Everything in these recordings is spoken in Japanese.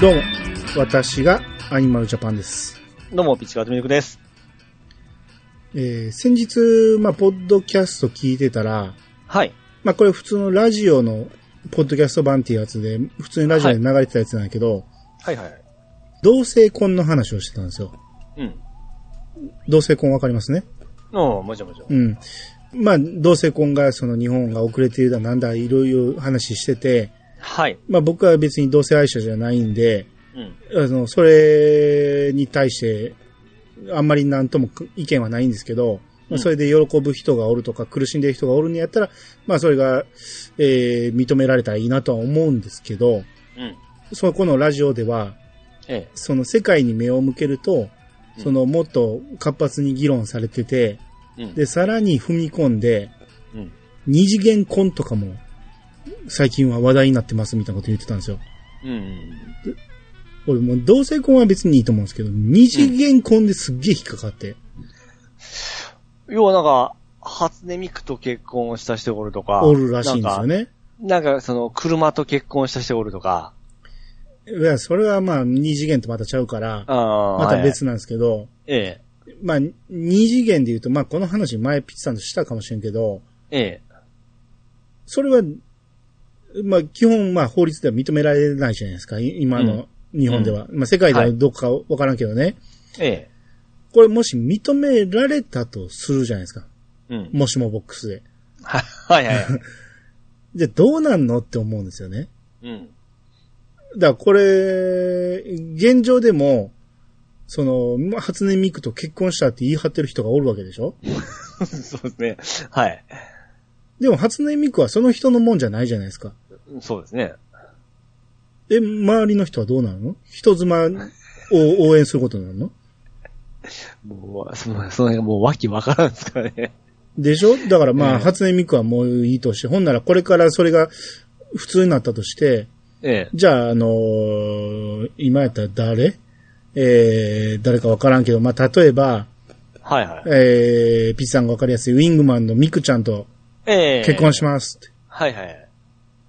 どうも、私がアニマルジャパンです。どうも、ピッチカートミルクです。えー先日、まあ、ポッドキャスト聞いてたら、はい。まあ、これ普通のラジオのポッドキャスト版っていうやつで、普通にラジオで流れてたやつなんだけど、はいはい。同性婚の話をしてたんですよ。うん。同性婚わかりますね？おもちろんもちろん。うん。まあ、同性婚が、その日本が遅れているだなんだ、いろいろ話してて、はい。まあ僕は別に同性愛者じゃないんで、うん。あの、それに対して、あんまりなんとも意見はないんですけど、まあ、うんそれで喜ぶ人がおるとか苦しんでる人がおるんやったら、まあそれが、えー認められたらいいなとは思うんですけど、うん。そこのラジオでは、ええ。その世界に目を向けると、うんそのもっと活発に議論されてて、うん。で、さらに踏み込んで、うん。二次元婚とかも、最近は話題になってますみたいなこと言ってたんですよ。うんうん。俺もう同性婚は別にいいと思うんですけど、二次元婚ですっげえ引っかかって。要はなんか、初音ミクと結婚した人がおるとか。おるらしいんですよね。なんか。なんか、その、車と結婚した人がおるとか。いや、それはまあ、二次元とまたちゃうから。またはい別なんですけど、ええ。まあ、二次元で言うと、まあ、この話前ピッチさんとしたかもしれんけど、ええ。それは、まあ、基本、まあ、法律では認められないじゃないですか、い今の日本では。まあ、世界ではどっかわからんけどね。ええ。これもし認められたとするじゃないですか。うん。もしもボックスで。はいはいはい。じゃあどうなんのって思うんですよね。うん。だからこれ、現状でも、その、初音ミクと結婚したって言い張ってる人がおるわけでしょ？そうですね。はい。でも初音ミクはその人のもんじゃないじゃないですか。そうですね。え、周りの人はどうなの？人妻を応援することになるの？もう、その、その辺がもうわけわからんですからね。でしょ？だからまあ、ええ初音ミクはもういいとして、ほんならこれからそれが普通になったとして、ええ。じゃあ、あのー今やったら誰？えー、誰かわからんけど、まあ、例えば、はいはい。えー、ピッチさんがわかりやすいウィングマンのミクちゃんとええ。結婚しますって。はいはい。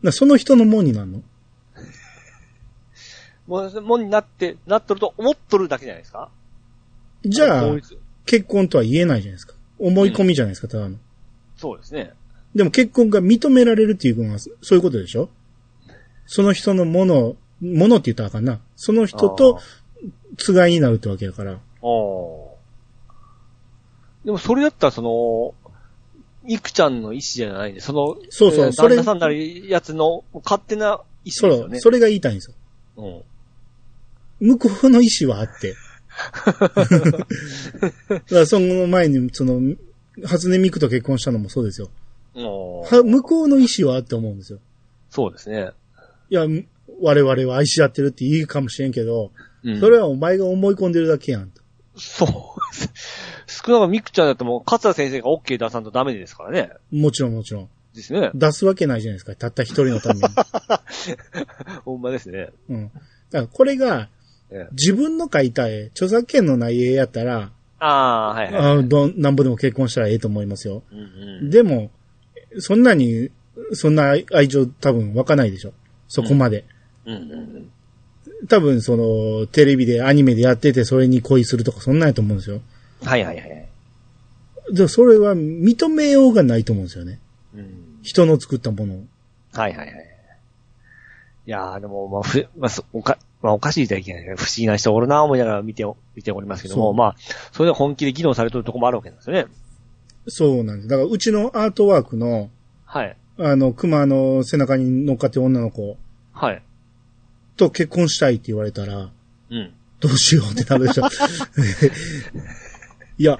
なその人のもんになるの？もう、もんになって、なっとると思っとるだけじゃないですか？じゃあ結婚とは言えないじゃないですか。思い込みじゃないですか、ただの。そうですね。でも結婚が認められるっていうのは、そういうことでしょ？その人のもの、ものって言ったらあかんな。その人と、つがいになるってわけだから。あー。でもそれだったらその、ミクちゃんの意思じゃないんで、その、そうそうえーそれ旦那さんなりやつの勝手な意そ思ですよね。う、それが言いたいんですよ。うん。向こうの意思はあって。だからその前に、その、初音ミクと結婚したのもそうですよ。は向こうの意思はあって思うんですよ。そうですね。いや、我々は愛し合ってるって言うかもしれんけど、うんそれはお前が思い込んでるだけやんと。そう。少なくともミクちゃんだってもう、勝田先生が OK 出さんとダメですからね。もちろんもちろん。ですね。出すわけないじゃないですか。たった一人のために。ほんまですね。うん。だからこれが、ええ自分の書いた絵、著作権のない絵やったら、ああ、はいはい。あどんなんぼでも結婚したらええと思いますよ。うんうん。でも、そんなに、そんな愛情多分湧かないでしょ。そこまで。うんうん多分その、テレビでアニメでやっててそれに恋するとかそんなんやと思うんですよ。うん。はいはいはい。でもそれは認めようがないと思うんですよね。うん。人の作ったものを。はいはいはい。いやーでも、まあ、ふ、まあ、そおか、まあ、おかしいとはいけない不思議な人おるな思いながら見てお、見ておりますけども、まあ、それで本気で議論されてるとこもあるわけなんですよね。そうなんです。だからうちのアートワークの、はい。あの、熊の背中に乗っかってる女の子はい。と結婚したいって言われたら、うん。どうしようってなるでしょ。いや、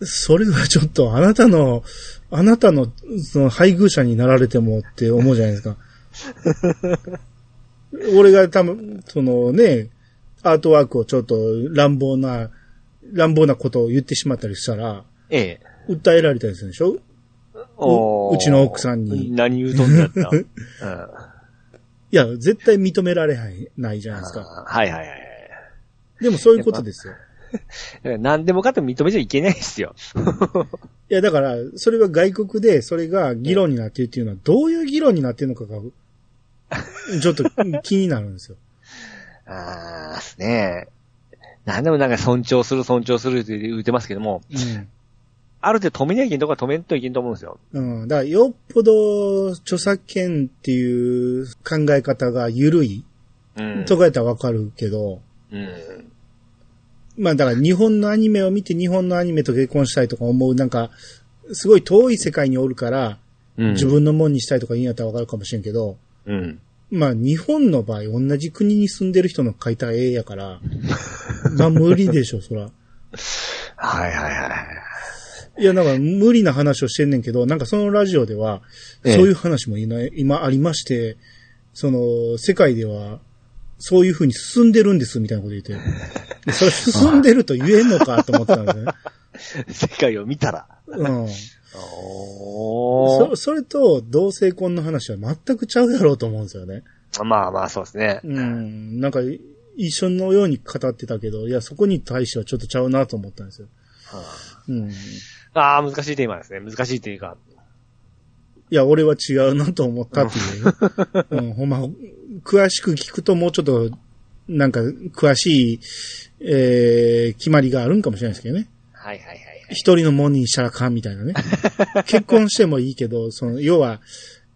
それはちょっとあなたの、あなたの、その配偶者になられてもって思うじゃないですか。俺が多分、そのね、アートワークをちょっと乱暴な、乱暴なことを言ってしまったりしたら、ええ。訴えられたりするでしょ？うちの奥さんに何言うとんだった。うん。いや、絶対認められないないじゃないですか。はいはいはいでもそういうことですよ。はい。何でもかっても認めちゃいけないですよ。いや、だから、それは外国で、それが議論になっているっていうのは、どういう議論になっているのかが、ちょっと 気になるんですよ。ああね。なんでもなんか尊重する尊重するって言ってますけども、うん。ある程度止めなきゃいけんとこは止めんといけんと思うんですよ。うん。だから、よっぽど著作権っていう考え方が緩いうんとかやったらわかるけど、うん。まあだから日本のアニメを見て日本のアニメと結婚したいとか思う、なんか、すごい遠い世界におるから、うん。自分のもんにしたいとか言うんやったらわかるかもしれんけど、うん。まあ日本の場合同じ国に住んでる人の書いた絵やから、まあ無理でしょ、そら。はいはいはい。いや、なんか無理な話をしてんねんけど、なんかそのラジオでは、ええそういう話も今今ありまして、その、世界では、そういう風に進んでるんです、みたいなこと言って。で それ進んでると言えんのかと思ってたんですね。世界を見たら。うん。おそそれと同性婚の話は全くちゃうやろうと思うんですよね。まあまあ、そうですね。うん。なんか、一緒のように語ってたけど、いや、そこに対してはちょっとちゃうなと思ったんですよ。うん。いああ、難しいテーマですね。難しいというか。や、俺は違うなと思ったっていう。うん、ほんま、詳しく聞くともうちょっと、なんか、詳しい、えー、決まりがあるんかもしれないですけどね。はいはいはいはい。一人のもんにしたらあかんみたいなね。結婚してもいいけど、その、要は、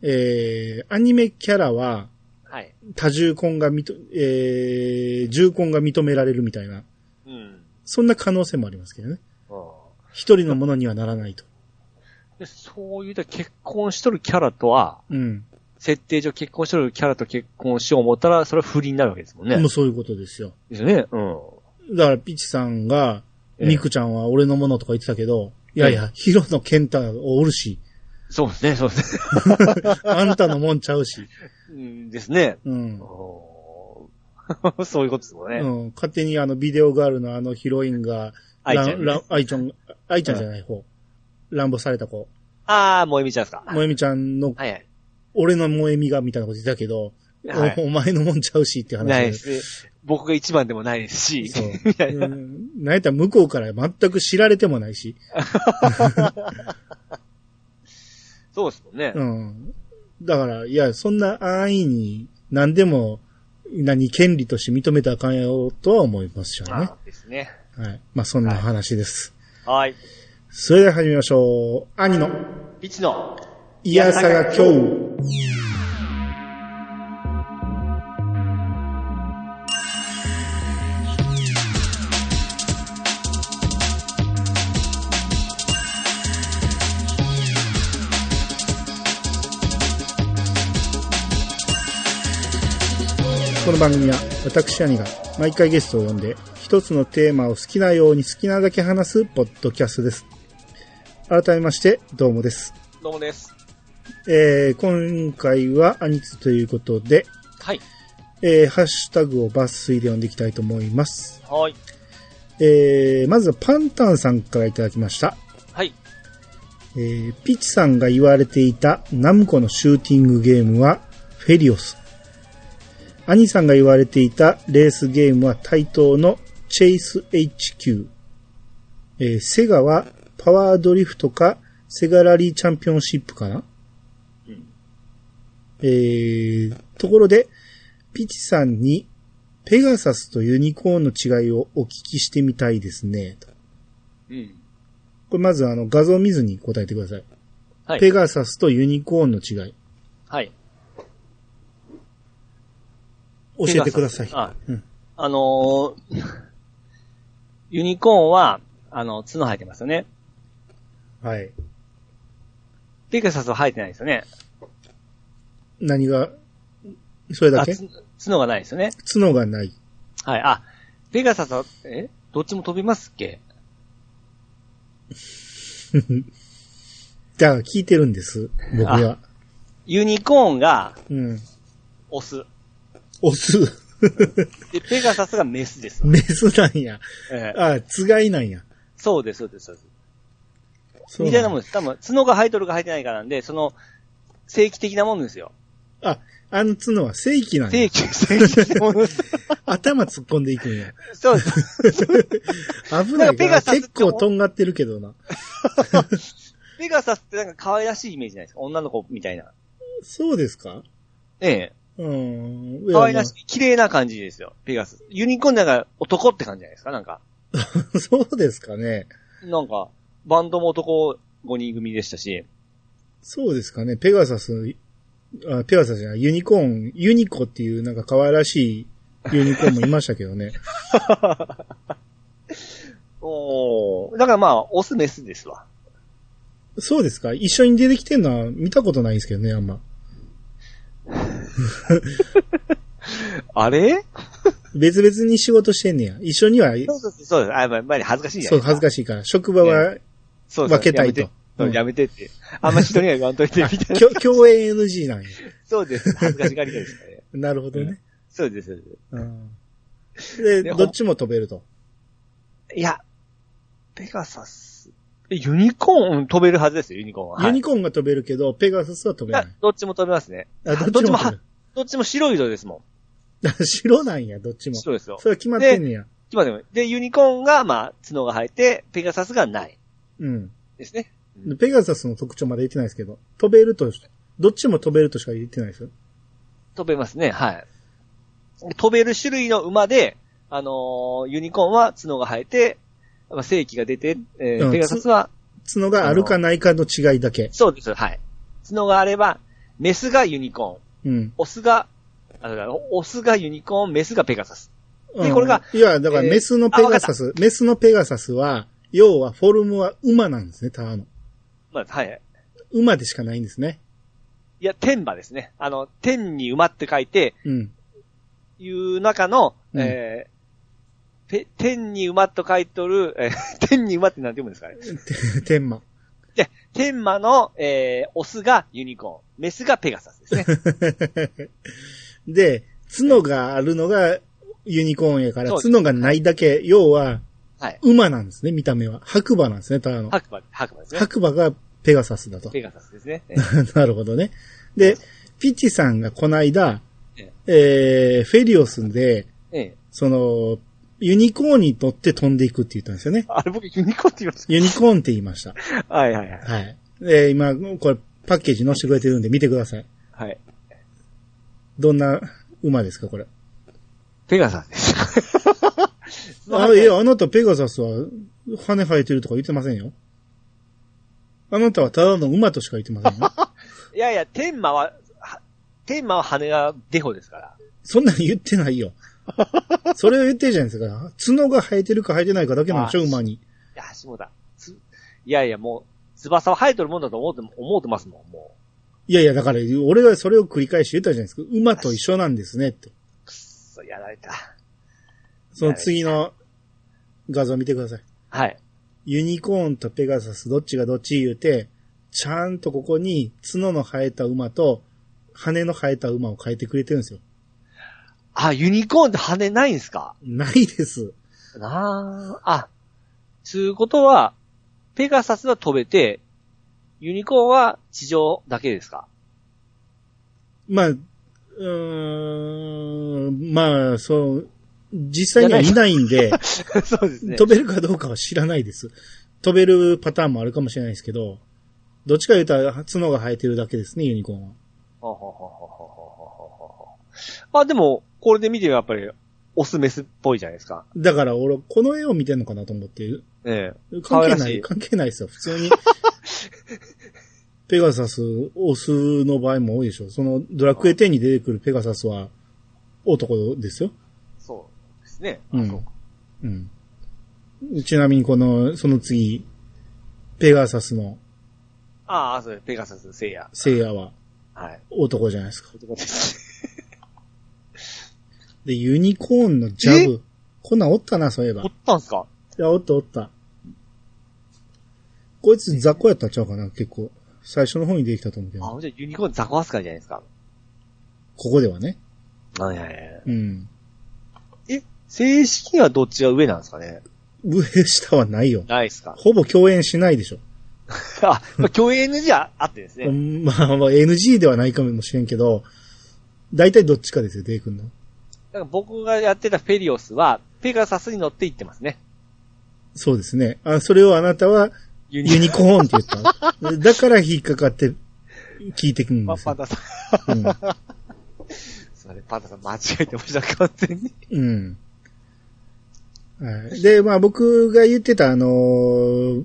えー、アニメキャラは、はい。多重婚が認、えー、重婚が認められるみたいな、うん。そんな可能性もありますけどね。うん一人のものにはならないと。でそういう結婚しとるキャラとは、うん。設定上結婚しとるキャラと結婚しよう思ったら、それは不倫になるわけですもんね。もうそういうことですよ。ですよね。うん。だから、ピチさんが、ええミクちゃんは俺のものとか言ってたけど、いやいや、ヒロのケンタおるし、そうですね、そうですね。あんたのもんちゃうし、うんですね。うん。そういうことですもんね。うん、勝手にあのビデオガールのあのヒロインが、愛ちゃんねランラン愛ちゃん、愛ちゃんじゃない方、乱暴された子、ああ、もえみちゃんですか。萌えみちゃんの、はいはい。俺の萌えみがみたいなこと言ってたけど、はいおお前のもんちゃうしって話ないです。僕が一番でもないですし。そう。うんなんやったら向こうから全く知られてもないし。そうですもんね。うん。だから、いや、そんな安易に何でも、何、権利として認めたらあかんよとは思いますよね。あですね。はい。まあ、そんな話です。はい。それでは始めましょう。兄の、ピチの、いやさが今日。この番組は私兄が毎回ゲストを呼んで一つのテーマを好きなように好きなだけ話すポッドキャストです。改めましてどうもです。どうもです。えー今回はアニツということで、はい。えーハッシュタグを抜粋で読んでいきたいと思います。はい。えーまずはパンタンさんからいただきました。はい。えーピッチさんが言われていたナムコのシューティングゲームはフェリオス。アニさんが言われていたレースゲームは対等のチェイス HQ。えーセガはパワードリフトかセガラリーチャンピオンシップかなうん。えー、ところで、ピチさんにペガサスとユニコーンの違いをお聞きしてみたいですね。とうん。これまずあの画像を見ずに答えてください。はい。ペガサスとユニコーンの違い。はい。教えてください。あ、うんあのーユニコーンは、あの、角生えてますよね。はい。ペガサスは生えてないですよね。何が、それだけ？角がないですよね。角がない。はい。あ、ペガサスは、え？どっちも飛びますっけ？だから聞いてるんです。僕は。ユニコーンがうん。オス。オス。で、ペガサスがメスです。メスなんや。ええあ、つがいなんや。そうです、そうです、そうです。みたいなもんです。多分、角が生えとるか生えてないかなんで、その、正規的なもんですよ。あ、あの角は正規なんや。正規、正規。頭突っ込んでいくんや。そうです。危なないんから結構とんがってるけどな。ペガサスってなんか可愛らしいイメージないですか？女の子みたいな。そうですか？ええ。うん。可愛らしい、綺麗な感じですよ、ペガサス。ユニコーンなんか男って感じじゃないですか、なんか。ま あそうですかね。なんか、バンドも男5人組でしたし、そうですかね。ペガサス、あペガサスじゃない、ユニコーン、ユニコっていうなんか可愛らしいユニコーンもいましたけどね。おーだからまあ、オスメスですわ。そうですか？一緒に出てきてんのは見たことないんですけどね、あんま。あれ？別々に仕事してんねや。一緒には、そうそうそう。あ、やっぱり恥ずかしいじゃそう。恥ずかしいから。職場は、そうそう分けたいとううんやめてって。あんま人には言わんといて、みたいな。共演 NG なんや。そうです。恥ずかしがり屋ですね。なるほどね。そうです、そうです。うん、で、でどっちも飛べると？いや、ペガサス。えユニコーン飛べるはずですよ、ユニコーンは。コユニコーンが飛べるけど、ペガサスは飛べない。どっちも飛べますね。あ、どっちも。どっちも白い色ですも 白なんや、どっちん。も。白ですよそ。れは決まってんねや。今でも。で、ユニコーンが、まあ、角が生えて、ペガサスがない。うん。ですね。でペガサスの特徴まで言ってないですけど、飛べると、どっちも飛べるとしか言ってないですよ。飛べますね、はい。飛べる種類の馬で、あのーユニコーンは角が生えて、まあ、正規が出て、えーうんペガサスは、角があるかないかの違いだけ。そうです、はい。角があれば、メスがユニコーン、うん。オスが、オスがユニコーン、メスがペガサス。でうんこれがいや、だからえーメスのペガサス、メスのペガサスは、要はフォルムは馬なんですね、ただの。まあ、はい。馬でしかないんですね。いや、天馬ですね。あの、天に馬って書いて、うん。いう中の、うんえー、て天に馬と書いとる、えー 天に馬って何て読むんですかね？天馬。で、天馬の、えー、オスがユニコーン、メスがペガサスですね。で、角があるのがユニコーンやから、角がないだけ、要ははい。馬なんですね、見た目は。白馬なんですね、ただの。白馬、白馬ですね。白馬がペガサスだと。ペガサスですね。えなるほどね。で、ピッチさんがこの間え、えー、フェリオスで、ええその、ユニコーンに乗って飛んでいくって言ったんですよね。あれ僕ユニコーンって言いましユニコーンって言いました。た。はいはいはい。はい。で、今、これ、パッケージ載せてくれてるんで見てください。はい。どんな馬ですか、これ？ペガサスです。あ、いや、あなたペガサスは羽生えてるとか言ってませんよ。あなたはただの馬としか言ってませんよ。いやいや、天馬は、は天馬は羽がデフォですから。そんなん言ってないよ。それを言ってるじゃないですか。角が生えてるか生えてないかだけなんでしょ、あ馬に。いや、下田。ついやいや、もう、翼は生えとるもんだと思って、思ってますもん、もいやいや、だから、俺がそれを繰り返し言ったじゃないですか。馬と一緒なんですね、って。う。くっそ、やられた。その次の画像見てください。はい。ユニコーンとペガサスどっちがどっち言うて、ちゃんとここに角の生えた馬と羽の生えた馬を変えてくれてるんですよ。あ、ユニコーンって羽ないんすか？ないです。なあ。あ、つうことは、ペガサスは飛べて、ユニコーンは地上だけですか？まあ、うーん、まあ、そう、実際には見ないんで、そうですね。飛べるかどうかは知らないです。飛べるパターンもあるかもしれないですけど、どっちか言うたら角が生えてるだけですね、ユニコーンは。まあ、でも、これで見てやっぱり、オスメスっぽいじゃないですか。だから俺、この絵を見てんのかなと思ってる。ええ。関係ない、い関係ないですよ。普通に。ペガサス、オスの場合も多いでしょ。その、ドラクエ10に出てくるペガサスは、男ですよ。ですね。うんあそううん。ちなみにこの、その次、ペガサスのああ、そうです。ペガサス、聖夜。聖夜ははい。男じゃないですか。男です。で、ユニコーンのジャブ。こんなんおったな、そういえば。おいったんすか？や、おったおった。こいつ雑魚やったんちゃうかな、結構。最初の方に出てきたと思うけど。あ、じゃあユニコーンザコ扱いじゃないですか。ここではね。はいはいはい。うん。え、正式にはどっちが上なんですかね？上下はないよ。ないっすか？ほぼ共演しないでしょ。あ、まあ、共演 NG はあってですね。うんまあ、まあ、NG ではないかもしれんけど、大体どっちかですよ、デイ君の。だから僕がやってたフェリオスは、ペガサスに乗って行ってますね。そうですね。あ、それをあなたは、ユユニコーンって言った。だから引っかかって聞いてくるんまですよ。まださ、うんすいません、パンダさん間違えてました、完全に。うん。はい。で、まあ僕が言ってたあのー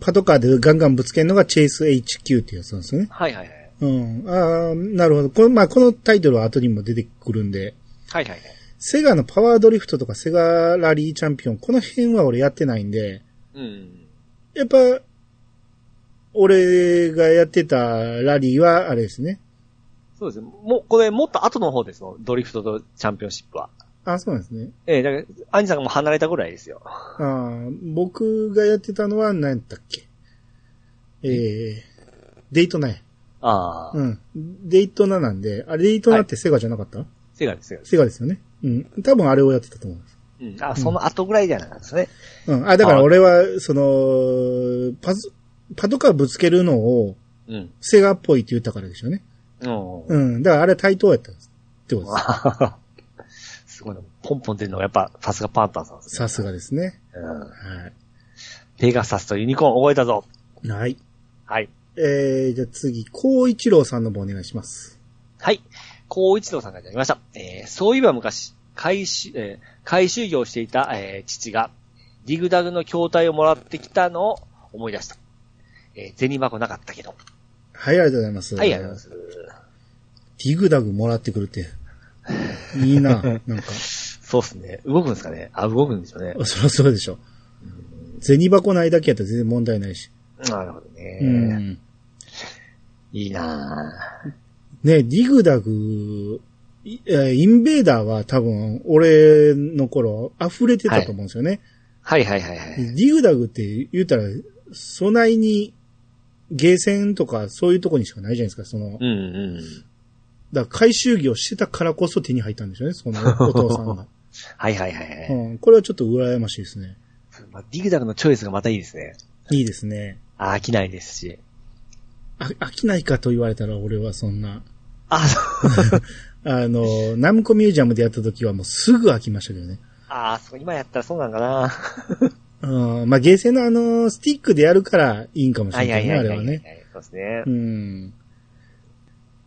パトカーでガンガンぶつけるのがチェイス HQ っていうやつなんですね。はいはいはい。うん。ああ、なるほど。この、まあこのタイトルは後にも出てくるんで、はいはいはい。セガのパワードリフトとかセガラリーチャンピオン、この辺は俺やってないんで、うん。やっぱ、俺がやってたラリーはあれですね。そうですね。もう、これもっと後の方ですもん、ドリフトとチャンピオンシップは。あ、そうなんですね。ええだから、アニさんがもう離れたぐらいですよ。ああ、僕がやってたのは何やったっけ？えー、デイトナや。ああ、うん。デイトナなんで、あれデイトナってセガじゃなかった、セガです、セガです。セガですよね。うん。多分あれをやってたと思う。うん。あ、その後ぐらいじゃなかったですね。うん。あ、だから俺は、その、パズ、パトカーぶつけるのを、うん。セガっぽいって言ったからでしょうね。うん。うん。だからあれ対等やったんです。ってことです。すごいな。ポンポン出るのがやっぱ、さすがパンタンさんですね。さすがですね。うん。はペガサスとユニコーン覚えたぞ。い。はい。はい。えー、じゃあ次、高一郎さんの方お願いします。はい。高一郎さんがいただきました。えー、そういえば昔、回収、えー、回収業をしていた、えー、父が、ディグダグの筐体をもらってきたのを思い出した。えー、銭箱なかったけど。はい、ありがとうございます。はい、ありがとうございます。ディグダグもらってくるって。いいな、なんか。そうっすね。動くんですかねあ、動くんですよね。そりゃそうでしょ。銭箱ないだけやったら全然問題ないし。なるほどね。うん。いいなぁ。ね、ディグダグ、インベーダーは多分、俺の頃、溢れてたと思うんですよね。はいはいはいはい。ディグダグって言ったら、備えに、ゲーセンとかそういうとこにしかないじゃないですか、その、うんうん。だから回収業してたからこそ手に入ったんでしょうね、そのお父さんが。はいはいはいはい。うん、これはちょっと羨ましいですね。まあ、ディグダグのチョイスがまたいいですね。いいですね。あ飽きないですし。あ飽きないかと言われたら俺はそんな。あ。あの、ナムコミュージアムでやった時はもうすぐ飽きましたけどね。あそう、今やったらそうなんかな。うん、まあ、ゲーセンのあの、スティックでやるからいいんかもしはいれなね、あはいいはいはい。れはね。そうですねう。ん。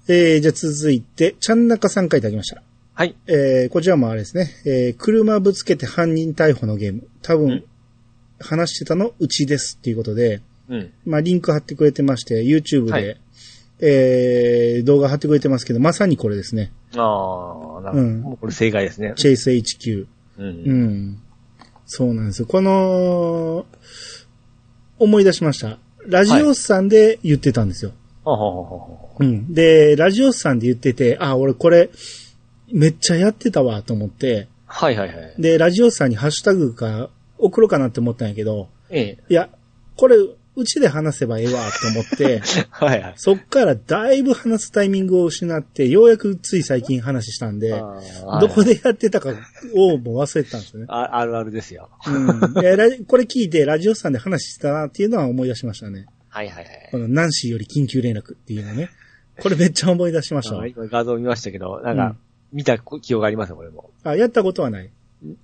えー、じゃあ続いて、ちゃんなかさんからいただきました。はい。えー、こちらもあれですね。えー、車ぶつけて犯人逮捕のゲーム。多分、うん話してたのうちですっていうことで、うん。まあ、リンク貼ってくれてまして、YouTube で、はいえー、動画貼ってくれてますけど、まさにこれですね。ああ、なるほど。うんもうこれ正解ですね。チェイス HQ。う。うんん。そうなんですよ。この、思い出しました。ラジオスさんで言ってたんですよ。ほうほうん。で、ラジオスさんで言ってて、あ、俺これ、めっちゃやってたわと思って、うはいはいはい。で、ラジオスさんにハッシュタグか送ろうかなって思ったんやけど、ええ。いや、これ、うちで話せばええわと思って、はいはい。そっからだいぶ話すタイミングを失って、ようやくつい最近話したんで、どこでやってたかをもう忘れてたんですよね。ああるあるですよ。うんこれ聞いて、ラジオさんで話してたなっていうのは思い出しましたね。はいはいはい。このナンシーより緊急連絡っていうのね。これめっちゃ思い出しました 今画像見ましたけど、なんかうん、見た記憶がありますよ、これも。あ、やったことはない。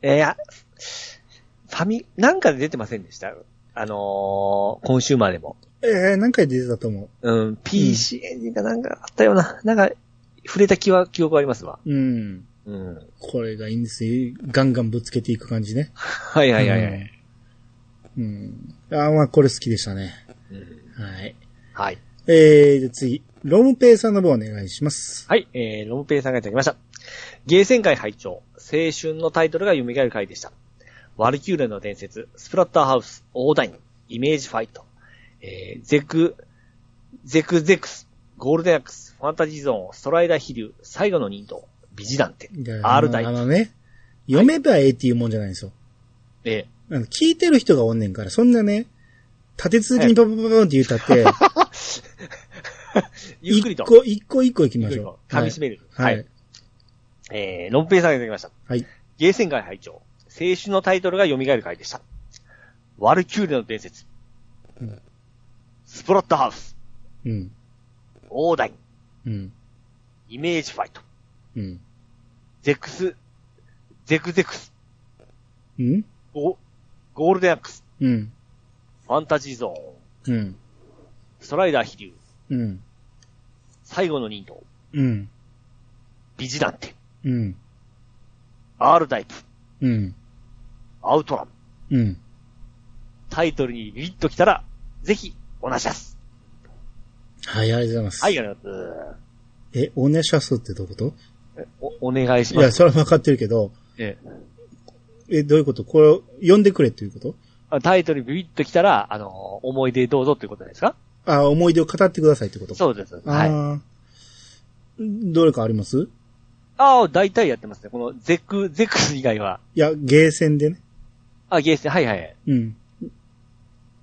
えーいや、ファミ、なんかで出てませんでした？あのー、コンシューマーでも。えー、何回出てたと思う？ん、PC エンジンかなんかあったような、なんか、触れた気は、記憶ありますわ。う。うん。うん。これがいいんですよ。ガンガンぶつけていく感じね。はいはいはいはい。うん。あまあこれ好きでしたね。うんはい。はい。えー、じゃあ次、ロムペイさんの方お願いします。はい、えー、ロムペイさんがいただきました。ゲーセン会会長、青春のタイトルが蘇る回でした。ワルキューレの伝説、スプラッターハウス、オーダイン、イメージファイト、えー、ゼク、ゼクゼクス、ゴールデンアックス、ファンタジーゾーン、ストライダー飛竜、最後の忍道、ビジランテ R タイプ。あのね、読めばええっていうもんじゃないんですよ。えあの聞いてる人がおんねんから、そんなね、立て続けにパパパパンって言ったって、ゆっくりと、一個一個一個行きましょう。噛み締める。は。い。えー、ロンペイさんがいただきました。はい。ゲーセン会会長、青春のタイトルが蘇る回でした。ワルキューレの伝説、うんスプラッターハウス、うん。オーダイン、うん。イメージファイト、うん。ゼクス、ゼクゼクス、うんゴゴールデンアックス、うん。ファンタジーゾーン、うん。ストライダー飛竜、うん。最後の忍道、うん。ビジランテ、うん。R タイプ、うん。アウトラン。うん。タイトルにビビッときたら、ぜひ、おなしゃす。はい、ありがとうございます。はい、ありがとうございます。え、おねしゃすってどういうこと？えお、お願いしいや、ます。それは分かってるけど、ええ、どういうこと？これを読んでくれっていうこと？えタイトルにビビッときたら、あの、思い出どうぞっていうことですか？あ、思い出を語ってくださいってこと？そうです。あはい。ーどれかあります？ああ、大体やってますね。このゼク、ゼク以外は。いや、ゲーセンでね。あ、ゲーセン、はいはいはい。うん。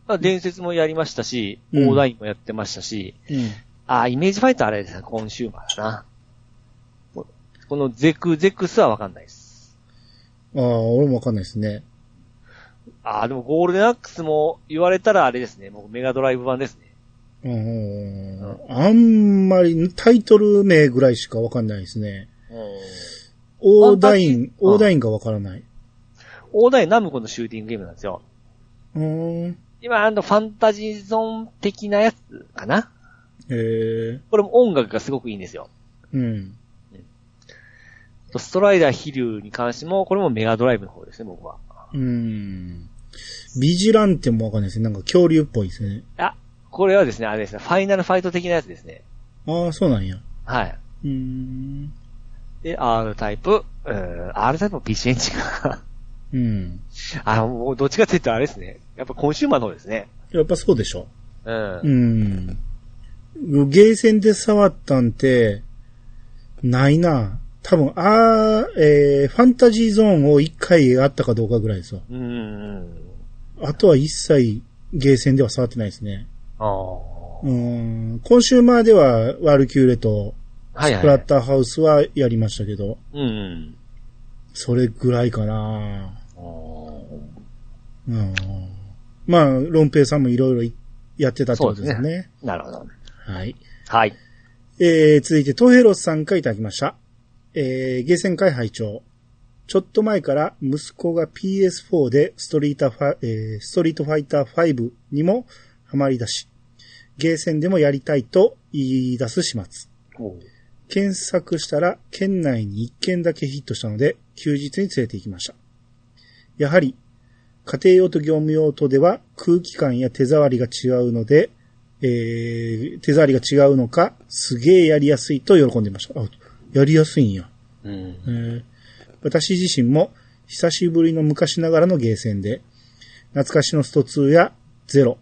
まあ、伝説もやりましたし、うんオーダインもやってましたし、うん。ああ、イメージファイターあれですね、コンシューマーだな。ここのゼク、ゼクスはわかんないです。ああ、俺もわかんないですね。ああ、でもゴールデンアックスも言われたらあれですね、もうメガドライブ版ですね。うん。あんまりタイトル名ぐらいしかわかんないですね。オーダイン、オーダインがわからない。オーダインナムコのシューティングゲームなんですよ。うーん。今、あの、ファンタジーゾーン的なやつかなえー、これも音楽がすごくいいんですよ。うん。とストライダー飛竜に関しても、これもメガドライブの方ですね、僕は。うん。ビジランテもわかんないですね。なんか恐竜っぽいですね。あ、これはですね、あれですね、ファイナルファイト的なやつですね。ああ、そうなんや。はい。うーん。で、R タイプ、うーん、R タイプも PC エンジンか。うん。あの、もうどっちかって言ったらあれですね。やっぱコンシューマーの方ですね。やっぱそうでしょ。うん。うん。ゲーセンで触ったんて、ないな。多分、あー、えー、ファンタジーゾーンを一回あったかどうかぐらいですわ。うん。うん。あとは一切ゲーセンでは触ってないですね。ああ。うん。コンシューマーではワルキューレとはいはい。スプラッターハウスはやりましたけど、うん。それぐらいかな。あーうん。まあ、ロンペイさんもいろいろやってたってことですよね。なるほど。はい。はい。えー、続いてトヘロスさんからいただきました。えー、ゲーセン会拝聴ちょっと前から息子が PS4 でストリートファ、えーストリートファイター5にもハマり出し、ゲーセンでもやりたいと言い出す始末。検索したら県内に1件だけヒットしたので休日に連れて行きました。やはり家庭用と業務用とでは空気感や手触りが違うので、えー、手触りが違うのかすげえやりやすいと喜んでいました。あ、やりやすいんや。うん。えー私自身も久しぶりの昔ながらのゲーセンで、懐かしのスト2やゼロ、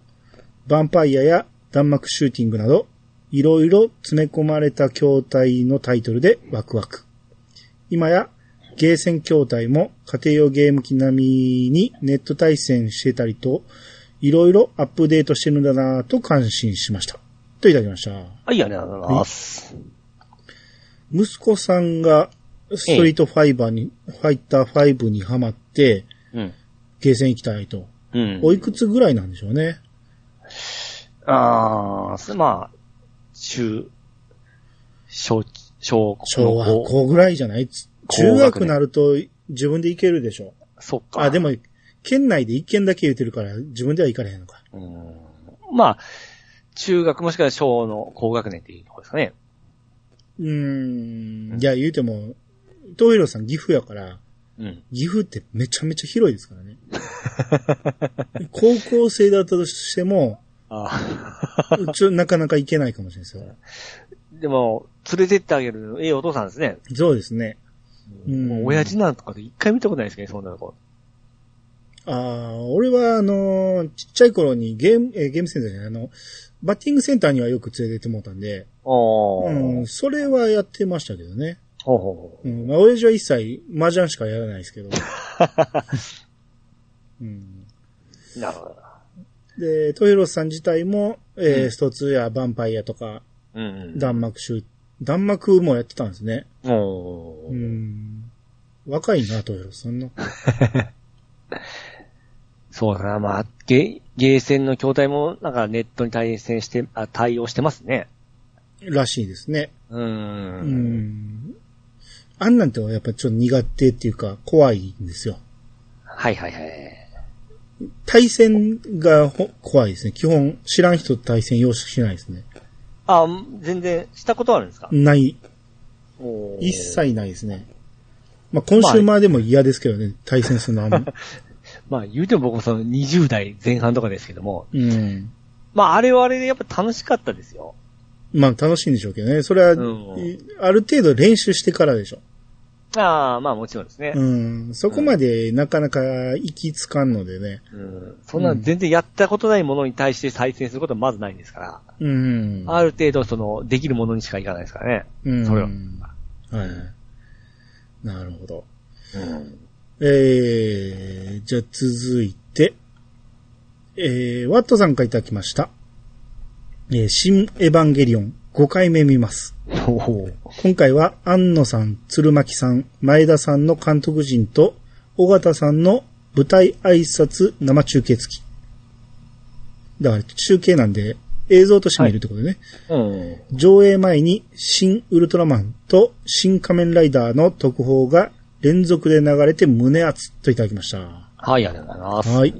ヴァンパイアや弾幕シューティングなど、いろいろ詰め込まれた筐体のタイトルでワクワク。今やゲーセン筐体も家庭用ゲーム機並みにネット対戦してたりと、いろいろアップデートしてるんだなぁと感心しました。といただきました。はい、ありがとうございます。息子さんがストリートファイバーに、ファイター5にハマって、うん。ゲーセン行きたいと。うん。おいくつぐらいなんでしょうね。ああ、まあ、中、小、小、小学高校ぐらいじゃない？中学年学なると自分で行けるでしょ。そっか。あ、でも、県内で一軒だけ言ってるから自分では行かれへんのか。うん。まあ、中学もしくは小の高学年っていうところですかね。うーん。いや、言うても、東広さん岐阜やから、うん。岐阜ってめちゃめちゃ広いですからね。高校生だったとしても、あちょ、なかなか行けないかもしれないですよ。あ。でも、連れてってあげる、ええお父さんですね。そうですね。うんもう親父なんとかで一回見たことないですけどね、そんなとこ。ああ、俺はあのーちっちゃい頃にゲーム、えーゲームセンターじゃない、あの、バッティングセンターにはよく連れてってもらったんで。うん、それはやってましたけどね。ほうほうほうん、まあ、親父は一切麻雀しかやらないですけど。うん、う。なるほど。で、トヘロスさん自体も、えーうんスト2やヴァンパイアとか、うんうん。弾幕集、弾幕もやってたんですね。おーうん。若いな、トヘロスさんの。そうだな、まあ、ゲ、ゲーセンの筐体も、なんかネットに対戦して、あ、対応してますね。らしいですね。うー。うんん。あんなんてやっぱちょっと苦手っていうか怖いんですよ。はいはいはい。対戦がほ怖いですね。基本知らん人と対戦用意しないですね。あ、全然、したことあるんですか？ない。一。切ないですね。まあ、コンシューマーでも嫌ですけどね、対戦するのは。まあ言うても僕もその20代前半とかですけども、うん。まああれはあれでやっぱ楽しかったですよ。まあ、楽しいんでしょうけどね。それは、んある程度練習してからでしょ。ああ、まあもちろんですね。うん。そこまでなかなか行きつかんのでね。うんそんな全然やったことないものに対して再生することはまずないんですから、うん。ある程度その、できるものにしかいかないですからね。うん。それは。はい。なるほど。うんえー、じゃあ続いて、えー、ワットさんからいただきました。えー、新エヴァンゲリオン5回目見ます。今回は、安野さん、鶴巻さん、前田さんの監督陣と、尾形さんの舞台挨拶生中継付き。だから中継なんで、映像として見るってことね。うん。上映前に、新ウルトラマンと新仮面ライダーの特報が連続で流れて胸熱といただきました。はい、ありがとうございます。はい。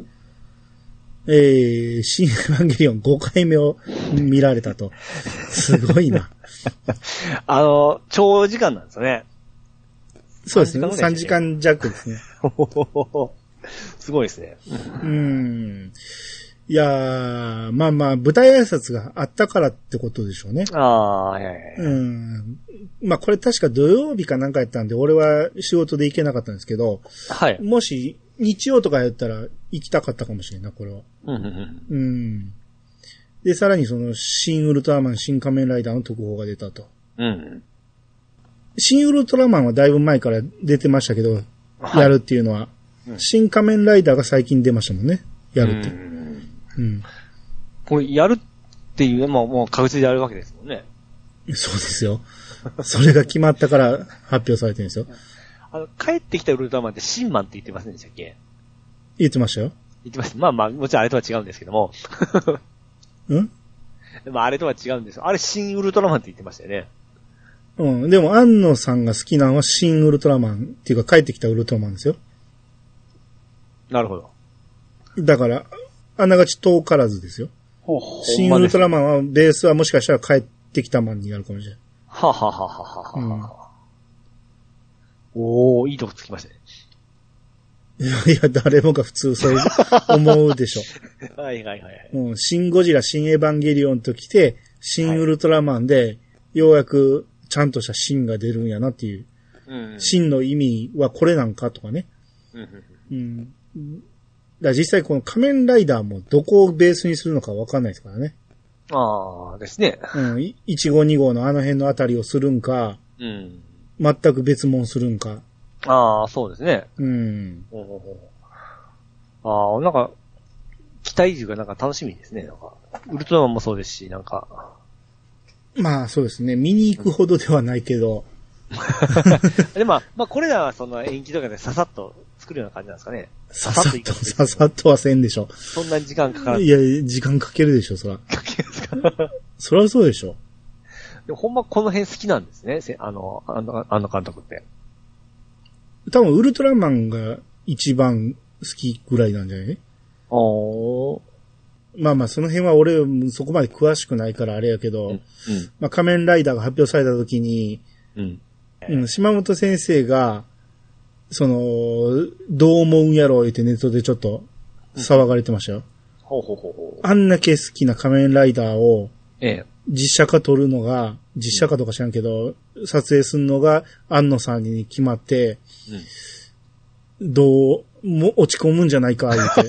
えー、新エヴァンゲリオン5回目を見られたと。すごいな。あの、長時間なんですよね。そうですね。3 3時間弱ですね。すごいですね。うん。いやー、まあまあ、舞台挨拶があったからってことでしょうね。ああ、はいはいはい。うん。まあこれ確か土曜日かなんかやったんで、俺は仕事で行けなかったんですけど、はい。もし日曜とかやったら行きたかったかもしれんな、これは。うんうんうん。うん。で、さらにその、新ウルトラマン、新仮面ライダーの特報が出たと。うん。新ウルトラマンはだいぶ前から出てましたけど、はいやるっていうのは、うん新仮面ライダーが最近出ましたもんね。やるって。うんうん。これ、やるっていう、まあもう確実にやるわけですもんね。そうですよ。それが決まったから発表されてるんですよ。あの、帰ってきたウルトラマンってシンマンって言ってませんでしたっけ？言ってましたよ。言ってました。まあまあ、もちろんあれとは違うんですけども。うん？まああれとは違うんですよ。あれ、新ウルトラマンって言ってましたよね。うん。でも、安野さんが好きなのは新ウルトラマンっていうか帰ってきたウルトラマンですよ。なるほど。だから、あながち遠からずですよ。ほう新ウルトラマンは、ベースはもしかしたら帰ってきたマンになるかもしれない。はははははは、おー、いいとこつきましたね。いやいや、誰もが普通そう思うでしょ。はいはいはいはい。うん、新ゴジラ、新エヴァンゲリオンと来て、新ウルトラマンで、ようやくちゃんとした新が出るんやなっていう。うん。新の意味はこれなんかとかね。うんうん。だ実際この仮面ライダーもどこをベースにするのかわかんないですからね。ああ、ですね。うん。い1号2号のあの辺のあたりをするんか、うん。全く別物するんか。ああ、そうですね。うん。ああ、なんか、期待値がなんか楽しみですね。なんか、ウルトラマンもそうですし、なんか。まあそうですね。見に行くほどではないけど、で、まあ、まあ、これらはその延期とかでささっと作るような感じなんですかね。ささっと、ささっとはせんでしょ。そんなに時間かからずいや、時間かけるでしょ、そら。かけますかそりゃそうでしょ。でもほんまこの辺好きなんですね。せあの、あの、あの監督って。多分、ウルトラマンが一番好きぐらいなんじゃない？おー。まあまあ、その辺は俺、そこまで詳しくないからあれやけど、うん。まあ、仮面ライダーが発表された時に、うん。うん、島本先生が、その、どう思うんやろう言ってネットでちょっと騒がれてましたよ。ほうほうほうほう。あんだけ好きな仮面ライダーをええ。実写化撮るのが、実写化とか知らんけど、撮影するのが安野さんに決まって、どう、も落ち込むんじゃないか、言って。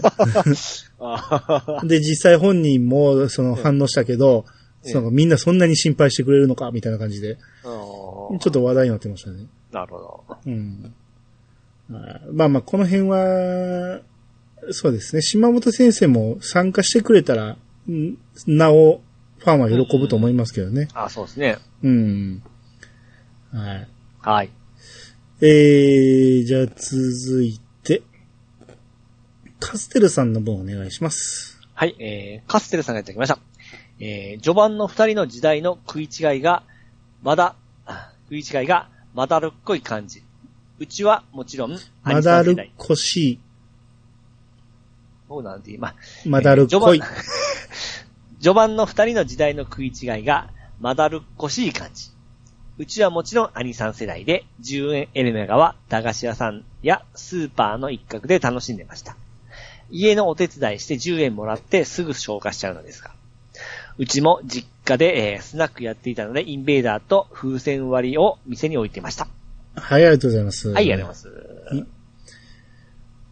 で、実際本人もその反応したけど、ええそのみんなそんなに心配してくれるのか、みたいな感じで、ちょちょっと話題になってましたね。なるほど。うん。あまあまあ、この辺は、そうですね。島本先生も参加してくれたら、んなお、ファンは喜ぶと思いますけどね。あそうですね。うん。はい。はい。えー、じゃあ続いて、カステルさんの分お願いします。はい、えー、カステルさんがやってきました。えー、序盤の二人の時代の食い違いが、まだ、あ食い違いが、まだるっこい感じ。うちはもちろん、まだるっこしい、そうなんて、まあ、まだるっこいえー。序盤 序盤の二人の時代の食い違いが、まだるっこしい感じ。うちはもちろん兄さん世代で、10円エレメガは駄菓子屋さんやスーパーの一角で楽しんでました。家のお手伝いして10円もらってすぐ消化しちゃうのですが。うちも実家で、えースナックやっていたので、インベーダーと風船割りを店に置いてました。はい、ありがとうございます。はい、ありがとうございます。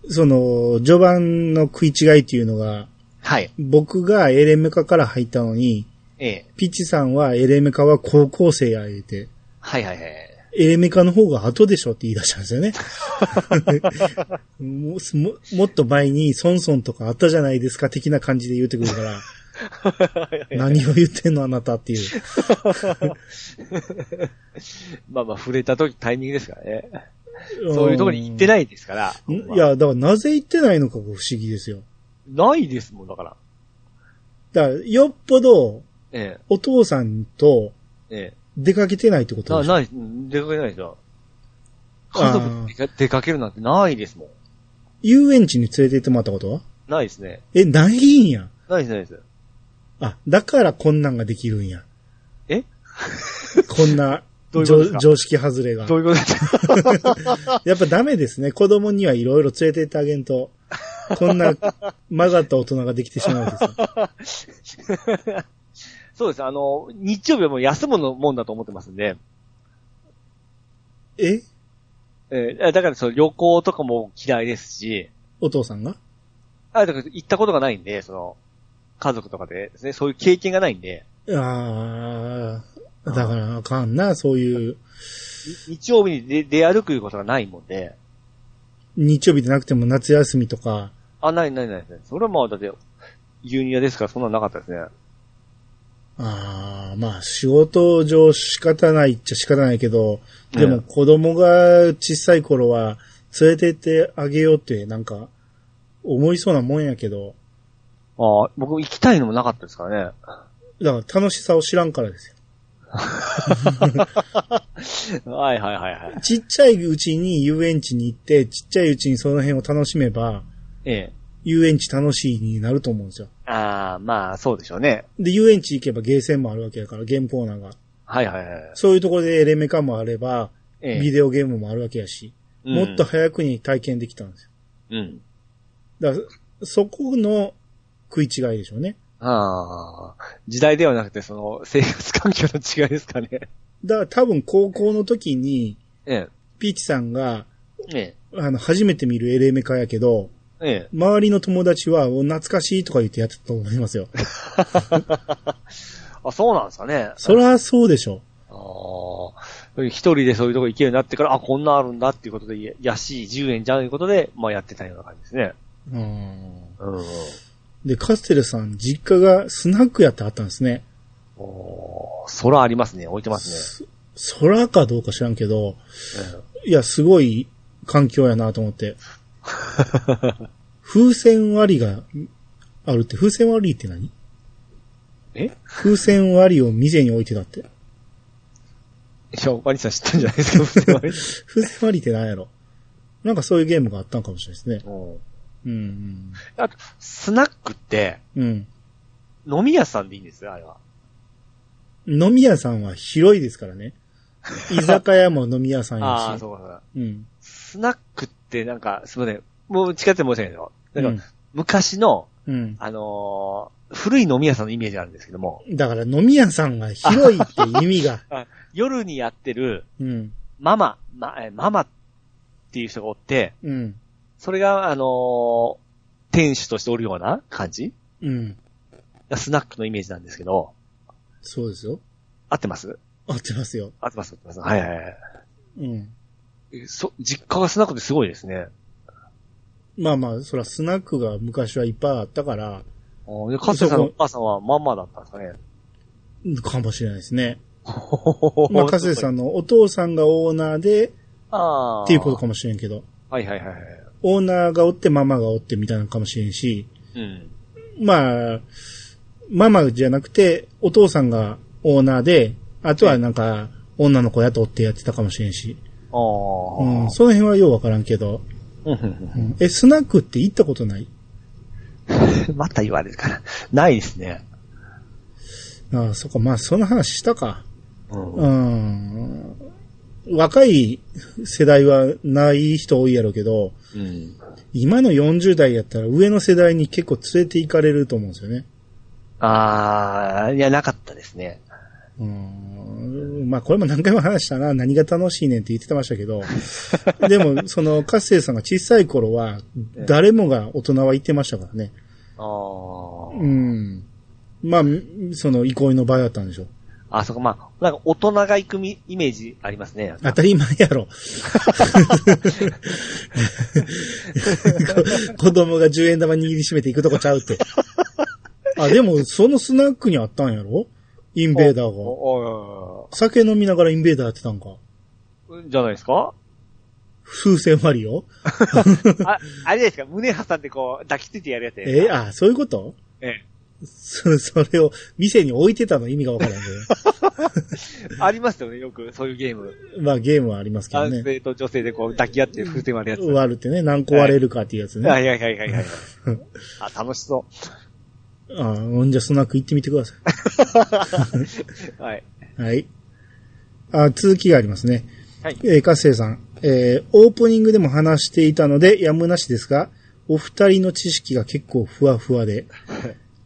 その、序盤の食い違いっていうのが、はい。僕がエレメカから入ったのに、ええピッチさんはエレメカは高校生や言うて、はいはいはい。エレメカの方が後でしょって言い出したんですよね。もももっと前にソンソンとかあったじゃないですか的な感じで言ってくるから、何を言ってんのあなたっていう。まあまあ、触れた時タイミングですからね。そういうところに行ってい。ないですから。んいや、だからなぜ行ってないのかが不思議ですよ。ないですもん、だから。だから、よっぽどえお父さんとえ、え出かけてないってこえ。な、とでしょ？ない、うん出かけないですよ。家族で出かけるなんてないですもん。遊園地に連れて行ってもらったことは？ないですね。え、ないんや。ないです、ないです。あ、だからこんなんができるんや。え？こんなどういう常常識外れがど。ういうこと？ですかやっぱダメですね。子供にはいろいろ連れて行ってあげんと、こんな曲がった大人ができてしまうんですよ。そうです。あの、日曜日はもう休むのもんだと思ってますんで。え？ええだからその旅行とかも嫌いですし、お父さんが？あ、だから行ったことがないんで、その、家族とかでですね、そういう経験がないんで、ああ、だからあかんな、そういう、に日曜日に出出歩くいうことがないもんで、日曜日でなくても夏休みとか、あ、ないないないですね。それはまあ、だって、ユニアですからそんなのなかったですね。ああ、まあ仕事上仕方ないっちゃ仕方ないけど、でえ。えも子供が小さい頃は連れて行ってあげようってなんか思いそうなもんやけど、ああ、僕行きたいのもなかったですからね。だから楽しさを知らんからですよ。はいはいはいはい。ちっちゃいうちに遊園地に行って、ちっちゃいうちにその辺を楽しめば、ええ。遊園地楽しいになると思うんですよ。ああ、まあ、そうでしょうね。で、遊園地行けばゲーセンもあるわけだから、ゲームコーナーが。はいはいはい。そういうところでエレメカもあれば、ええ。ビデオゲームもあるわけやし、うんもっと早くに体験できたんですよ。うん。だから、そこの食い違いでしょうね。ああ、時代ではなくて、その、生活環境の違いですかね。だから多分高校の時に、えピーチさんが、え。えあの、初めて見るエレメカやけど、え。ええ。周りの友達は、お懐かしいとか言ってやってたと思いますよ。あ、そうなんですかね。そりゃそうでしょ。ああ、一人でそういうとこ行けるようになってから、あ、こんなあるんだっていうことで、や安い10円じゃんということで、まあやってたような感じですね。うん。うん。で、カステルさん、実家がスナックやってあったんですね。おー空ありますね。置いてますね。空かどうか知らんけど、いや、すごい環境やなと思って。風船割りがあるって、風船割りって何？え？風船割りを店に置いてたって。いや、ワニさん知ってるんじゃないですか、普通は風船割りって何やろ？なんかそういうゲームがあったんかもしれないですね。うんうん、あと、スナックって、うん。うん。飲み屋さんでいいんですよ、あれは。飲み屋さんは広いですからね。居酒屋も飲み屋さんああ、やし。そうか。うん。スナックってなんか、すみません。もう違って申し訳ないけど、なんか、うん昔の、うん。あのー古い飲み屋さんのイメージがあるんですけども、だから飲み屋さんが広いって意味が。夜にやってるうん。ママ、ま、えママっていう人がおって、うん。それが、あのー店主としておるような感じ？うん。スナックのイメージなんですけど、そうですよ。合ってます？合ってますよ。合ってます？合ってます？はいはいはい。うん。えそ、実家がスナックってすごいですね。まあまあ、そらスナックが昔はいっぱいあったから、あで、かつてさんのお母さんはママだったんですかね？かもしれないですね。まあ、かせさんのお父さんがオーナーで、ああ。っていうことかもしれんけど、はいはいはいはい。オーナーがおってママがおってみたいなのかもしれんし、うん。まあ、ママじゃなくて、お父さんがオーナーで、あとはなんか、女の子雇ってやってたかもしれんし、ああ。うん、その辺はようわからんけど、うんえ、スナックって行ったことない？う んまた言われるから。ないですね。ああ、そっか、まあ、その話したか。うん。うん。若い世代はない人多いやろうけど、うん。今の40代やったら上の世代に結構連れて行かれると思うんですよね。あー、いや、なかったですね。うん。まあこれも何回も話したな、何が楽しいねんって言ってましたけど、でもそのカッセイさんが小さい頃は、誰もが大人は言ってましたからね。あー。うん。まあ、その憩いの場合だったんでしょう。あ、そこ、まあ、なんか大人が行くみイメージありますね。当たり前やろ。子供が10円玉握りしめて行くとこちゃうって。あ、でも、そのスナックにあったんやろ？インベーダーが。お酒飲みながらインベーダーやってたんか。おじゃないですか？風船マリオあ、あれですか？胸挟んでこう、抱きついてやるやつやえあ、そういうこと？ええ。そそれを店に置いてたの意味がわからんけ ありますよね、よく、そういうゲーム。ど。まあゲームはありますけど男ね。性と女性でこう、抱き合って風船割るやつ。割るってね、何個割れるかっていうやつね。はいはいはいはいはい。あ、楽しそあほんじゃスナック行ってみてくださう。はい。い。はい。あ、続きがありますね。はい。えー、かっせいさん。えー、オープニングでも話していたので、やむなしですが、お二人の知識が結構ふわふわで、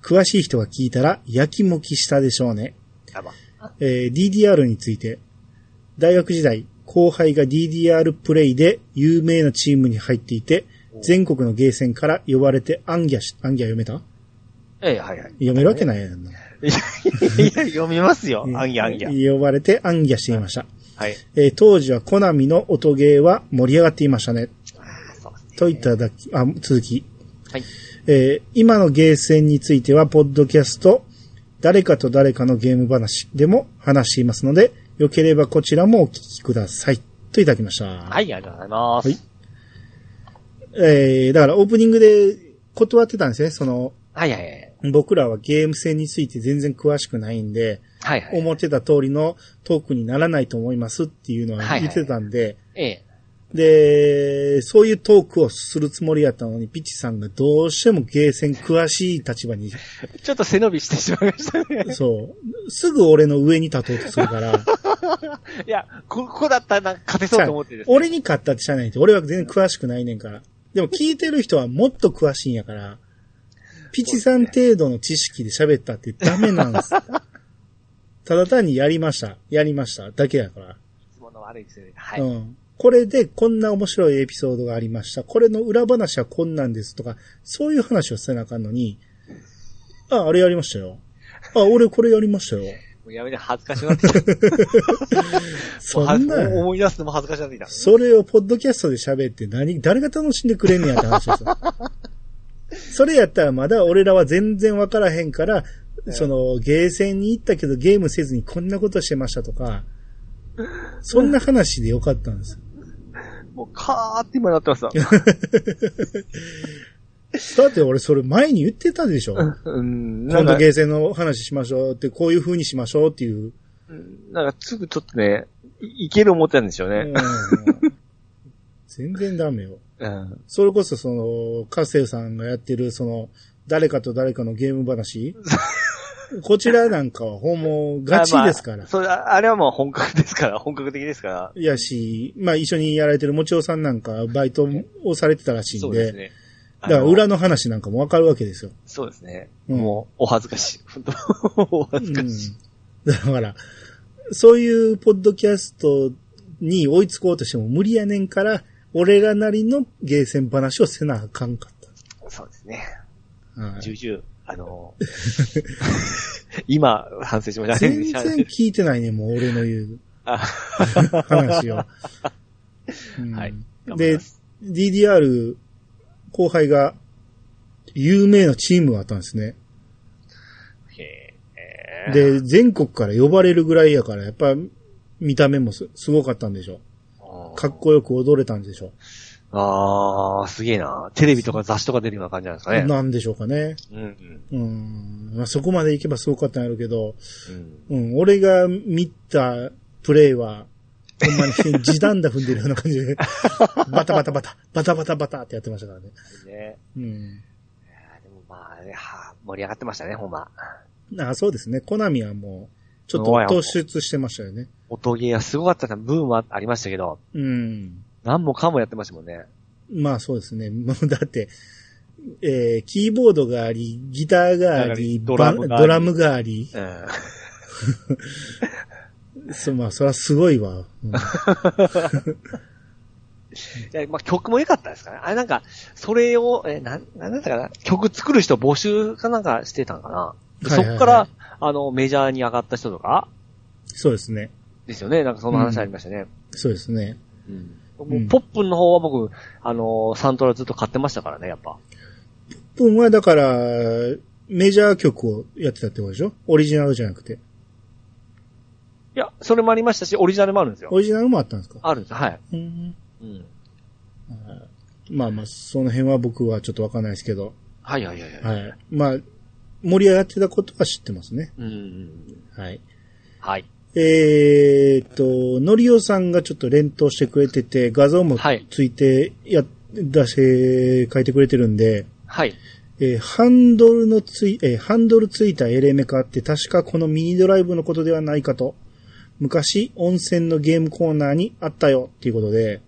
詳しい人が聞いたら、やきもきしたでしょうね。えー DDR について、大学時代、後輩が DDR プレイで有名なチームに入っていて、全国のゲーセンから呼ばれてアンギャし、アンギャ読めた？ええ、はいはい。読めるわけないやんな。いや、読みますよ。あんぎゃあんぎゃ。呼ばれてアンギャしていました。はい。えー当時はコナミの音ゲーは盛り上がっていましたね。あーそうですね。といっただき、あ、続き。はい。えー今のゲーセンについては、ポッドキャスト、誰かと誰かのゲーム話でも話していますので、よければこちらもお聞きください。といただきました。はい、ありがとうございます。はいえー、だからオープニングで断ってたんですね。その、はいはいはい。僕らはゲーム性について全然詳しくないんで、はいはい。思ってた通りのトークにならないと思いますっていうのは言ってたんで、ええ。で、そういうトークをするつもりやったのに、ピッチさんがどうしてもゲーセン詳しい立場に、ちょっと背伸びしてしまいましたね。そう、すぐ俺の上に立とうとするから、いや、こここだったらなんか勝てそうと思ってですね。俺に勝ったってしゃあないって、俺は全然詳しくないねんから。でも聞いてる人はもっと詳しいんやから、ピチさん程度の知識で喋ったってダメなんです。ただ単にやりました。やりました。だけやから。いつもの悪いですよね。はい。うん。これでこんな面白いエピソードがありました。これの裏話はこんなんですとか、そういう話をせなあかんのに、あ、あれやりましたよ。あ、俺これやりましたよ。もうやめて恥ずかしくなってきた。そんな思い出すのも恥ずかしくなってきた。それをポッドキャストで喋って何、誰が楽しんでくれんねやって話ですよ。それやったらまだ俺らは全然わからへんから、その、ゲーセンに行ったけどゲームせずにこんなことしてましたとか、そんな話でよかったんですよ。もう、カーって今なってますわ。だって俺それ前に言ってたでしょ。うん、今度、ゲーセンの話しましょうって、こういう風にしましょうっていう。うんなんかすぐちょっとね、いいける思ってたんでしょうね。うん全然ダメよ。うん。それこそその、カッセルさんがやってるその、誰かと誰かのゲーム話 こちらなんかは訪問ガチですから。まあそれ、あれはもう本格ですから、本格的ですから。やし、まあ一緒にやられてるもちおさんなんかバイトをされてたらしいんで、そうですね。だから裏の話なんかもわかるわけですよ。そうですね。うんもう、お恥ずかしい。本 当お恥ずかしい。うん。だから、そういうポッドキャストに追いつこうとしても無理やねんから、俺らなりのゲーセン話をせなあかんかっそうですね。た。はい重々、あの 今、反省しました。全然聞いてないね、もう俺の言うあ話を。うんはい。で DDR 後輩が有名なチームがあったんですね。で、全国から呼ばれるぐらいやから、やっぱ見た目もすすごかったんでしょ。かっこよく踊れたんでしょ。あー、すげえな。テレビとか雑誌とか出るような感じなんですかね。なんでしょうかね。うんうん。まあ、そこまで行けばすごかったんやろうけど、うん。うん。うん、俺が見たプレイは、ほんまに時短だ踏んでるような感じで、バタバタバタ、バタバタバタってやってましたからね。ね。うん。いやでもまあね、は盛り上がってましたね、ほんま。あそうですね。コナミはもう、ちょっと突出してましたよね。音ゲーがすごかったな、ブームはありましたけど、うん。何もかもやってましたもんね。まあそうですね。も うだって、えー、キーボードがあり、ギターがあり、ドラムがありドラムがあり、うん。そまあそれはすごいわ。うん いや、まあ、曲も良かったですかね。あれなんか、それを、え、なん、なんだったかな曲作る人募集かなんかしてたんかな、はいはいはいそっから、あの、メジャーに上がった人とかそうですね。ですよね。なんかそんな話ありましたね。そうですね。うん。ポップンの方は僕、あの、サントラずっと買ってましたからね、やっぱ。分はだから、メジャー曲をやってたってことでしょ？オリジナルじゃなくて。いや、それもありましたし、オリジナルもあるんですよ。オリジナルもあったんですか？あるんですよ、はい。うんうん。まあまあ、その辺は僕はちょっとわかんないですけど。はいはいはいはい。はい。まあ、盛り上がってたことは知ってますね。うんうん。はい。はい。えーっと、のりおさんがちょっと連投してくれてて、画像もはいついて、や、出して、書いてくれてるんで、はい。えーハンドルのつい、えーハンドルついたエレメカって確かこのミニドライブのことではないかと。昔、温泉のゲームコーナーにあったよっていうことで、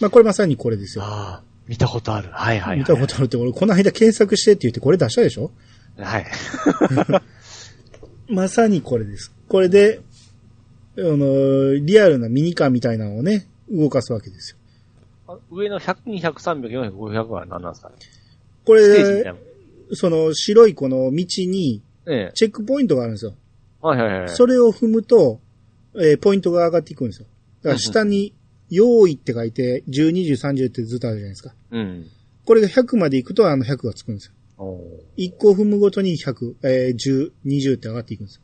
まあこれまさにこれですよ。ああ、見たことある。はいはい、はい。見たことあるって、俺この間検索してって言ってこれ出したでしょ？はい。まさにこれです。これで、あの、リアルなミニカーみたいなのをね、動かすわけですよ。あ上の100、200、300、400、500は何なんですかね？これ、な。その白いこの道にええ。チェックポイントがあるんですよ。はいはいはい。それを踏むと、えーポイントが上がっていくんですよ。だから下に、用意って書いて、10、20、30ってずっとあるじゃないですか。うん。これが100まで行くと、あの100がつくんですよ。おー1個踏むごとに100、えー10、20って上がっていくんですよ。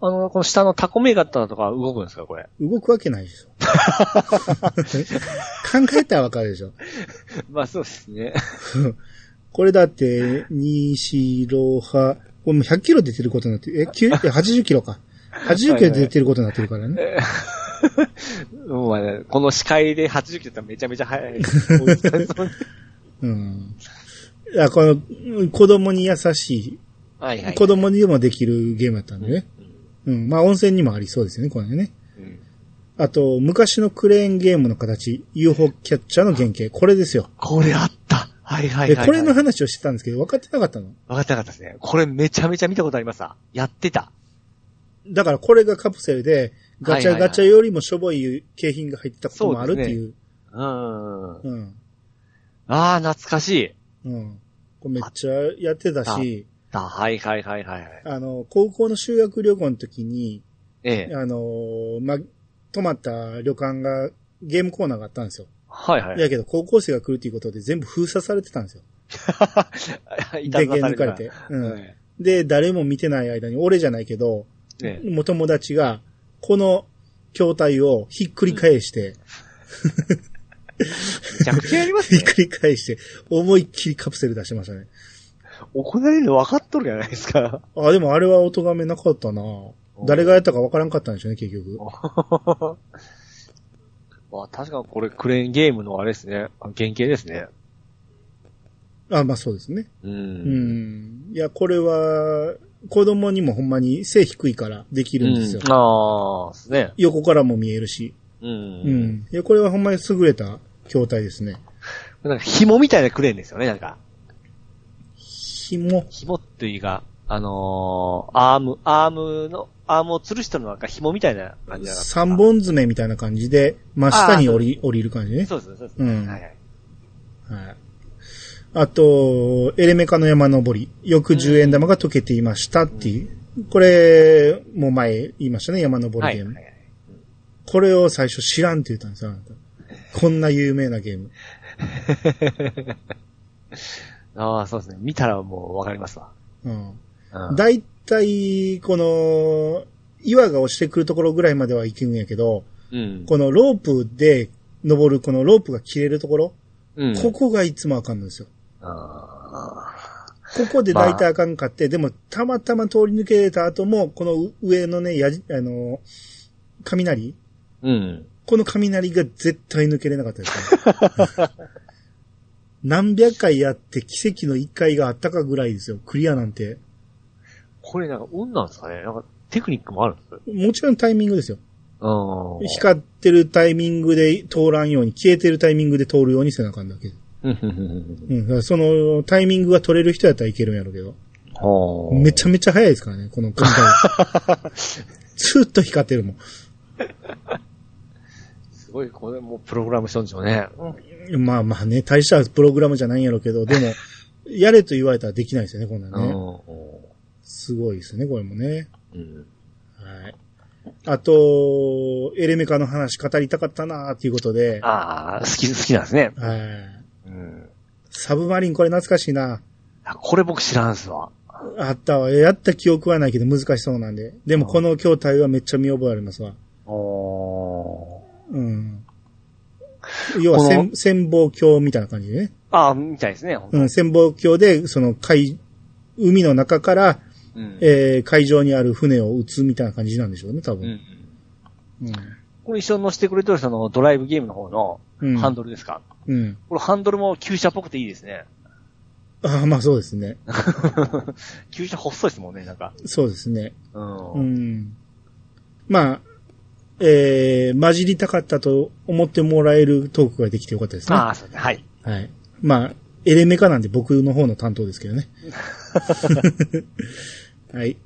あの、この下のタコメガタとか動くんですかこれ？動くわけないでしょ。考えたらわかるでしょ。まあそうですね。これだって、西ロハ、これもう100キロ出てることになってる、え、9え80キロか。80キロ出てることになってるからね。もうね、この視界で80キロってめちゃめちゃ速い。うん。いや、この、うん子供に優しい、はいはい。子供にでもできるゲームだったんでね。うん。まあ温泉にもありそうですよね、これね。うんあと、昔のクレーンゲームの形、UFO キャッチャーの原型、これですよ。これあった。はいはいはい、で、はい。これの話をしてたんですけど、分かってなかったの？分かってなかったですね。これめちゃめちゃ見たことありますわ。やってた。だからこれがカプセルで、ガチャガチャよりもしょぼい景品が入ってたこともあるっていう。うん。うん。ああ、懐かしい。うん。これめっちゃやってたし、あはいはいはいはいはい。あの、高校の修学旅行の時に、ええ。あのーま、泊まった旅館がゲームコーナーがあったんですよ。はいはい。だけど高校生が来るということで全部封鎖されてたんですよ。いたずらされ電源抜かれてうんえで、誰も見てない間に、俺じゃないけど、ええもう友達が、この筐体をひっくり返して、めちゃくちゃやります ひっね。くり返して、思いっきりカプセル出してましたね。行われるの分かっとるじゃないですか。あ、でもあれは音がめなかったな誰がやったかわからんかったんでしょうね、結局。まあ確かこれクレーンゲームのあれですね。あ原型ですね。あ、まあそうですね。う。うんん。いや、これは、子供にもほんまに背低いからできるんですよ。うんああ、ですね。横からも見えるし。う。うんん。いや、これはほんまに優れた筐体ですね。なんか紐みたいなクレーンですよね、なんか。紐。紐っていうか、あのー、アーム、アームの、アームを吊るしたのなんか紐みたいな感じじゃなかったですか三本爪みたいな感じで、真下に降り、降りる感じね。そうですね、そうですね。うんはいはい。はい。あと、エレメカの山登り。翌10円玉が溶けていましたっていう。これ、もう前言いましたね、山登はい。りゲーム。はいはいこれを最初知らんって言ったんですよ、あなた。こんな有名なゲーム。ああ、そうですね。見たらもうわかりますわ。うん。うんだいたい、この、岩が落ちてくるところぐらいまでは行くんやけど、うん。このロープで登る、このロープが切れるところ、うん。ここがいつもあかんのですよ。あここで大体あかんかって、でもたまたま通り抜けた後も、この上のね、やじ、あの、雷？ーうん。この雷が絶対抜けれなかったですね。何百回やって奇跡の一回があったかぐらいですよ。クリアなんて。これなんか運なんですかねなんか、テクニックもあるんですもちろんタイミングですよ。うん。光ってるタイミングで通らんように、消えてるタイミングで通るようにせなあかんだけ。うんそのタイミングが取れる人やったらいけるんやろうけど。うん。めちゃめちゃ早いですからね、この今回。ずっと光ってるもん。すごい、これもうプログラムしとんでしょうね。まあまあね、大したプログラムじゃないんやろうけど、でも、やれと言われたらできないですよね、こんなんね。すごいですね、これもね。うん。はい。あと、エレメカの話語りたかったなーっていうことで、ああ、好き、好きなんですね。はい。うん。サブマリンこれ懐かしいな。あこれ僕知らんすわ。あったわ。やった記憶はないけど難しそうなんで。でもこの筐体はめっちゃ見覚えありますわ。おうん。要はこの潜潜望鏡みたいな感じでね。ああ、みたいですね。うん、潜望鏡で、その海、海の中から、うん。えー、海上にある船を撃つみたいな感じなんでしょうね、多うん分。うん。これ一緒に乗せてくれてるそのドライブゲームの方のうん。ハンドルですか、うん。これハンドルも旧車っぽくていいですね。ああ、まあそうですね。旧車細いですもんね、なんか。そうですね。うん。うん。まあ、えー、混じりたかったと思ってもらえるトークができてよかったですね。ああ、そうですね。はい。はい。まあ、エレメカなんで僕の方の担当ですけどね。はい。